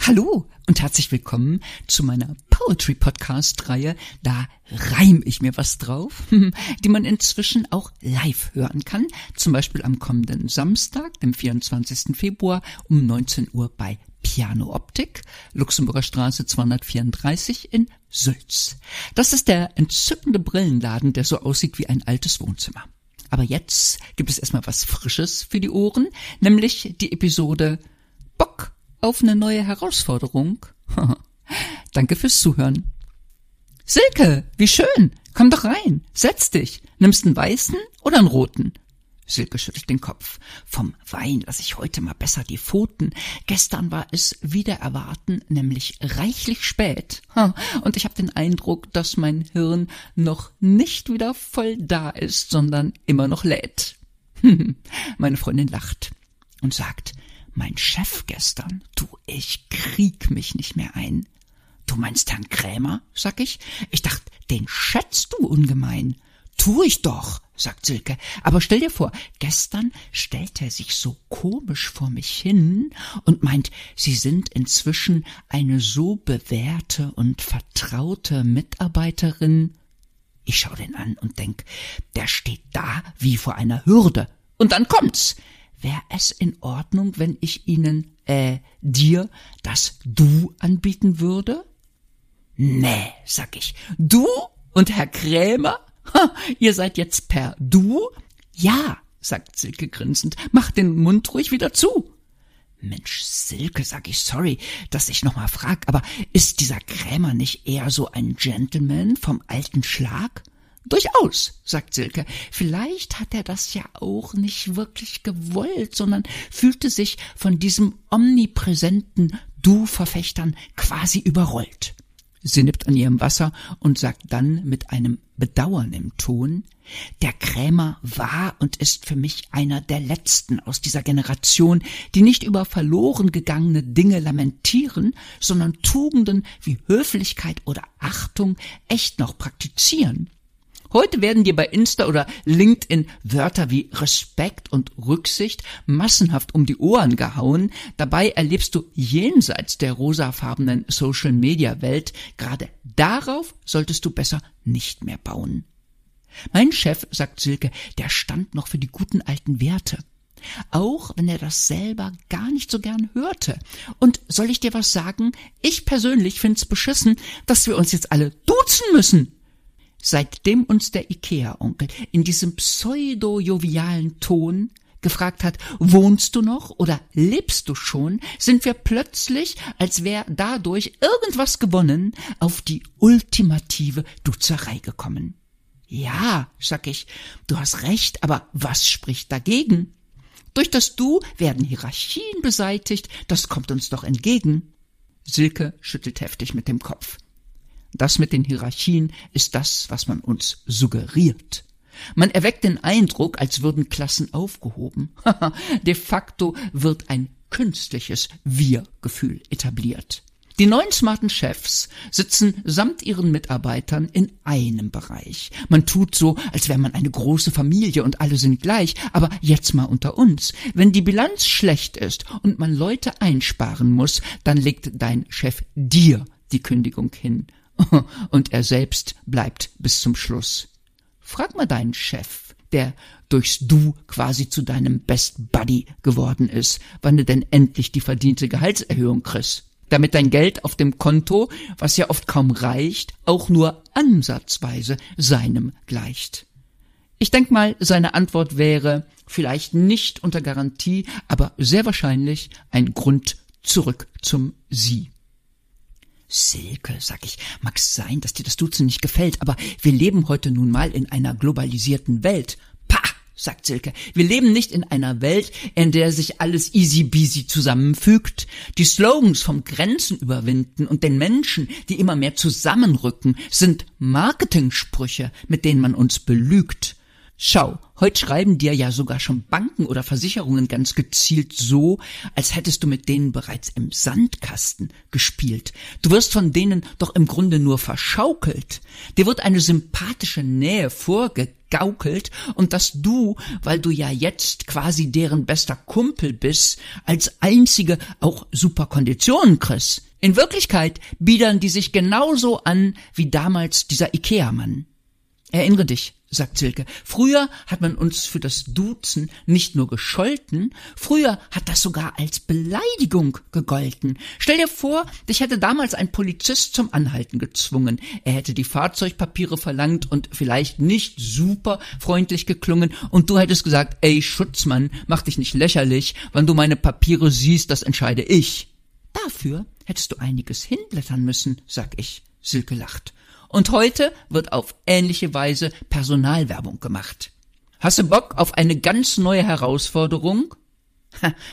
Hallo und herzlich willkommen zu meiner Poetry Podcast Reihe. Da reim ich mir was drauf, die man inzwischen auch live hören kann. Zum Beispiel am kommenden Samstag, dem 24. Februar um 19 Uhr bei Piano Optik, Luxemburger Straße 234 in Sülz. Das ist der entzückende Brillenladen, der so aussieht wie ein altes Wohnzimmer. Aber jetzt gibt es erstmal was Frisches für die Ohren, nämlich die Episode Bock auf eine neue Herausforderung. Danke fürs Zuhören. Silke, wie schön. Komm doch rein. Setz dich. Nimmst einen weißen oder einen roten? Silke schüttelt den Kopf. Vom Wein lasse ich heute mal besser die Pfoten. Gestern war es wieder erwarten, nämlich reichlich spät. Und ich habe den Eindruck, dass mein Hirn noch nicht wieder voll da ist, sondern immer noch lädt. Meine Freundin lacht und sagt, mein Chef gestern, du, ich krieg mich nicht mehr ein. Du meinst Herrn Krämer? sag ich. Ich dachte, den schätzt du ungemein. Tu ich doch, sagt Silke. Aber stell dir vor, gestern stellt er sich so komisch vor mich hin und meint, Sie sind inzwischen eine so bewährte und vertraute Mitarbeiterin. Ich schau den an und denk, der steht da wie vor einer Hürde. Und dann kommt's. Wär es in Ordnung, wenn ich Ihnen, äh, dir das Du anbieten würde? Nee, sag ich. Du und Herr Krämer? Ha, ihr seid jetzt per Du? Ja, sagt Silke grinsend, mach den Mund ruhig wieder zu. Mensch, Silke, sag ich sorry, dass ich noch mal frag, aber ist dieser Krämer nicht eher so ein Gentleman vom alten Schlag? Durchaus, sagt Silke. Vielleicht hat er das ja auch nicht wirklich gewollt, sondern fühlte sich von diesem omnipräsenten Du-Verfechtern quasi überrollt. Sie nippt an ihrem Wasser und sagt dann mit einem Bedauern im Ton, der Krämer war und ist für mich einer der letzten aus dieser Generation, die nicht über verloren gegangene Dinge lamentieren, sondern Tugenden wie Höflichkeit oder Achtung echt noch praktizieren. Heute werden dir bei Insta oder LinkedIn Wörter wie Respekt und Rücksicht massenhaft um die Ohren gehauen. Dabei erlebst du jenseits der rosafarbenen Social Media Welt gerade darauf solltest du besser nicht mehr bauen. Mein Chef, sagt Silke, der stand noch für die guten alten Werte. Auch wenn er das selber gar nicht so gern hörte. Und soll ich dir was sagen? Ich persönlich find's beschissen, dass wir uns jetzt alle duzen müssen. Seitdem uns der Ikea-Onkel in diesem pseudo-jovialen Ton gefragt hat, wohnst du noch oder lebst du schon, sind wir plötzlich, als wäre dadurch irgendwas gewonnen, auf die ultimative Duzerei gekommen. Ja, sag ich, du hast recht, aber was spricht dagegen? Durch das Du werden Hierarchien beseitigt, das kommt uns doch entgegen. Silke schüttelt heftig mit dem Kopf. Das mit den Hierarchien ist das, was man uns suggeriert. Man erweckt den Eindruck, als würden Klassen aufgehoben. De facto wird ein künstliches Wir-Gefühl etabliert. Die neuen smarten Chefs sitzen samt ihren Mitarbeitern in einem Bereich. Man tut so, als wäre man eine große Familie und alle sind gleich, aber jetzt mal unter uns. Wenn die Bilanz schlecht ist und man Leute einsparen muss, dann legt dein Chef dir die Kündigung hin und er selbst bleibt bis zum Schluss. Frag mal deinen Chef, der durchs Du quasi zu deinem Best Buddy geworden ist, wann du denn endlich die verdiente Gehaltserhöhung kriegst. Damit dein Geld auf dem Konto, was ja oft kaum reicht, auch nur ansatzweise seinem gleicht. Ich denk mal, seine Antwort wäre vielleicht nicht unter Garantie, aber sehr wahrscheinlich ein Grund zurück zum Sie. Silke, sag ich, mag's sein, dass dir das Duzen nicht gefällt, aber wir leben heute nun mal in einer globalisierten Welt. Pah, sagt Silke, wir leben nicht in einer Welt, in der sich alles easy beasy zusammenfügt. Die Slogans vom Grenzen überwinden und den Menschen, die immer mehr zusammenrücken, sind Marketingsprüche, mit denen man uns belügt. Schau, heute schreiben dir ja sogar schon Banken oder Versicherungen ganz gezielt so, als hättest du mit denen bereits im Sandkasten gespielt. Du wirst von denen doch im Grunde nur verschaukelt. Dir wird eine sympathische Nähe vorgegaukelt gegaukelt und dass du, weil du ja jetzt quasi deren bester Kumpel bist, als einzige auch super Konditionen kriegst. In Wirklichkeit biedern die sich genauso an wie damals dieser Ikea-Mann. Erinnere dich, sagt Silke. Früher hat man uns für das Duzen nicht nur gescholten, früher hat das sogar als Beleidigung gegolten. Stell dir vor, dich hätte damals ein Polizist zum Anhalten gezwungen. Er hätte die Fahrzeugpapiere verlangt und vielleicht nicht super freundlich geklungen und du hättest gesagt, ey Schutzmann, mach dich nicht lächerlich, wann du meine Papiere siehst, das entscheide ich. Dafür hättest du einiges hinblättern müssen, sag ich. Silke lacht. Und heute wird auf ähnliche Weise Personalwerbung gemacht. Hast du Bock auf eine ganz neue Herausforderung?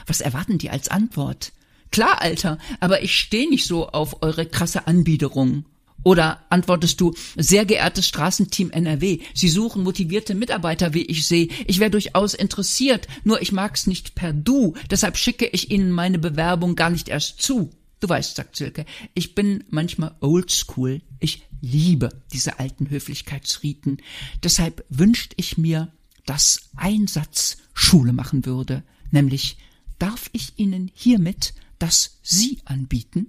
Was erwarten die als Antwort? Klar, Alter, aber ich stehe nicht so auf eure krasse Anbiederung. Oder antwortest du, sehr geehrtes Straßenteam NRW, Sie suchen motivierte Mitarbeiter, wie ich sehe. Ich wäre durchaus interessiert, nur ich mag's nicht per Du, deshalb schicke ich Ihnen meine Bewerbung gar nicht erst zu. Du weißt, sagt Silke, ich bin manchmal oldschool. Ich liebe diese alten Höflichkeitsriten. Deshalb wünscht ich mir, dass ein Satz Schule machen würde, nämlich darf ich Ihnen hiermit das Sie anbieten?